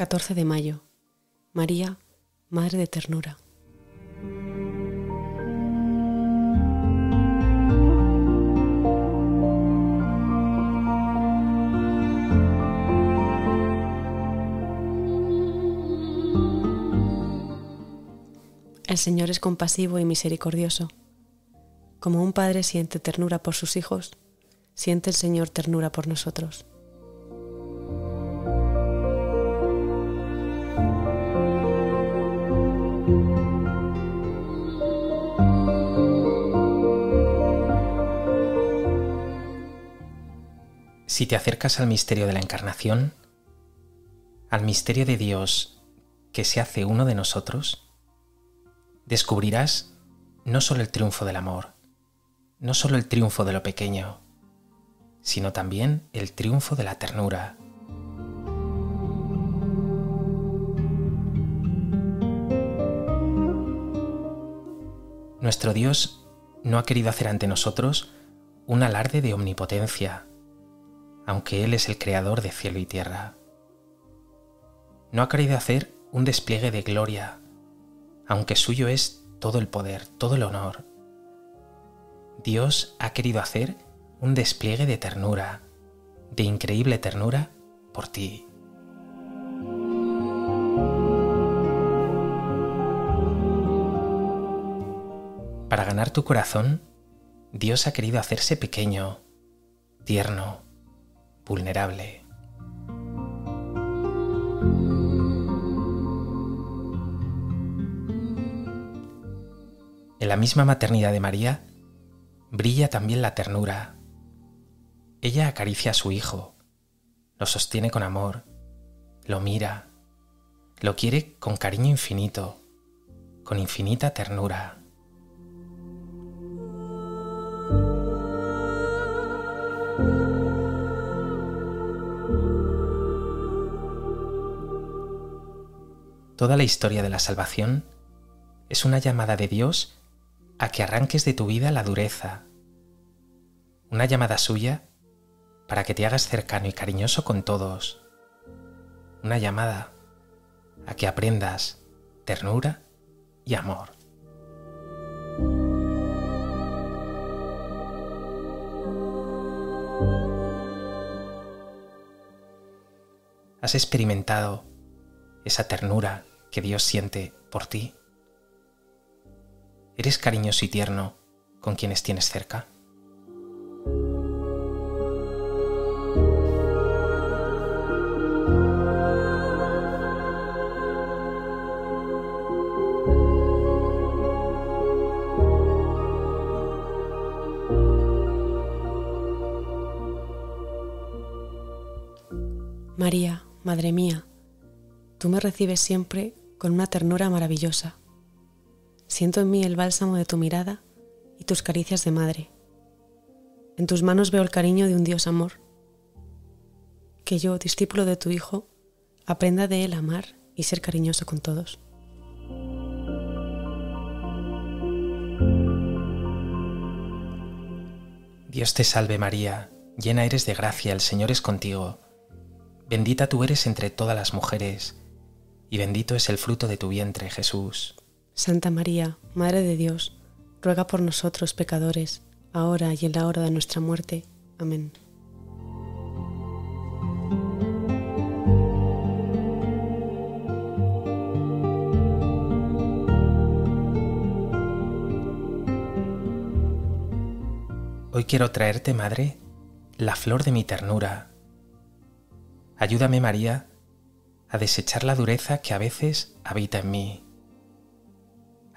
14 de mayo. María, Madre de Ternura. El Señor es compasivo y misericordioso. Como un padre siente ternura por sus hijos, siente el Señor ternura por nosotros. Si te acercas al misterio de la Encarnación, al misterio de Dios que se hace uno de nosotros, descubrirás no solo el triunfo del amor, no solo el triunfo de lo pequeño, sino también el triunfo de la ternura. Nuestro Dios no ha querido hacer ante nosotros un alarde de omnipotencia, aunque Él es el creador de cielo y tierra. No ha querido hacer un despliegue de gloria, aunque suyo es todo el poder, todo el honor. Dios ha querido hacer un despliegue de ternura, de increíble ternura por ti. Para ganar tu corazón, Dios ha querido hacerse pequeño, tierno, vulnerable. En la misma maternidad de María brilla también la ternura. Ella acaricia a su hijo, lo sostiene con amor, lo mira, lo quiere con cariño infinito, con infinita ternura. Toda la historia de la salvación es una llamada de Dios a que arranques de tu vida la dureza, una llamada suya para que te hagas cercano y cariñoso con todos, una llamada a que aprendas ternura y amor. ¿Has experimentado esa ternura que Dios siente por ti? ¿Eres cariñoso y tierno con quienes tienes cerca? María, Madre mía, tú me recibes siempre con una ternura maravillosa Siento en mí el bálsamo de tu mirada y tus caricias de madre. En tus manos veo el cariño de un Dios amor. Que yo, discípulo de tu Hijo, aprenda de Él a amar y ser cariñoso con todos. Dios te salve María, llena eres de gracia, el Señor es contigo. Bendita tú eres entre todas las mujeres, y bendito es el fruto de tu vientre, Jesús. Santa María, Madre de Dios, ruega por nosotros pecadores, ahora y en la hora de nuestra muerte. Amén. Hoy quiero traerte, Madre, la flor de mi ternura. Ayúdame, María, a desechar la dureza que a veces habita en mí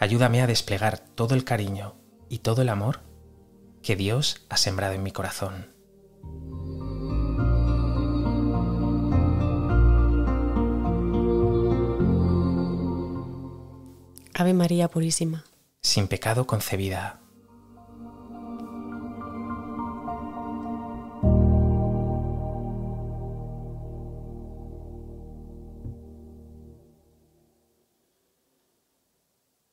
ayúdame a desplegar todo el cariño y todo el amor que Dios ha sembrado en mi corazón. Ave María Purísima. Sin pecado concebida.